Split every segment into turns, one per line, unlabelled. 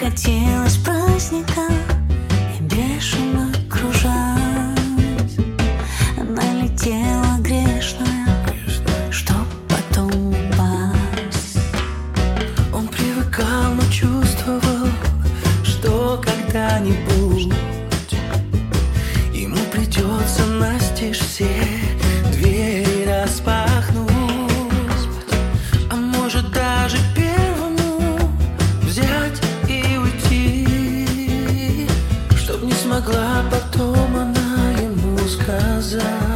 хотелось праздника и бешено кружась. Она летела грешная, чтоб потом упасть.
Он привыкал, но чувствовал, что когда-нибудь ему придется настежь все двери распахнуть, а может даже могла потом она ему сказать.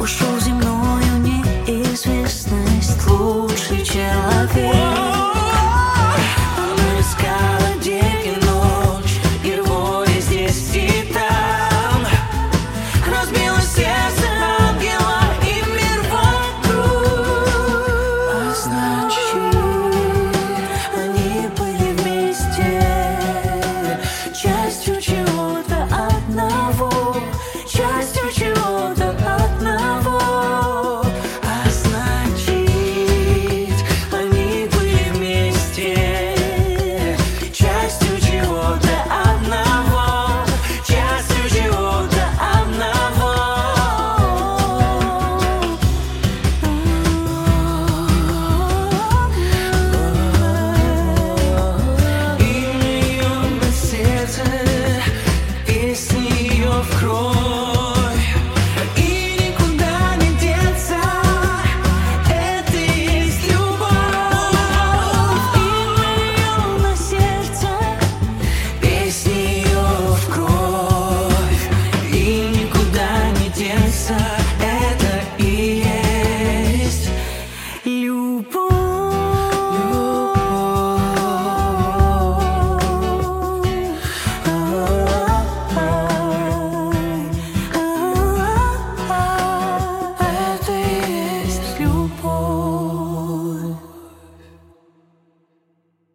aux choses.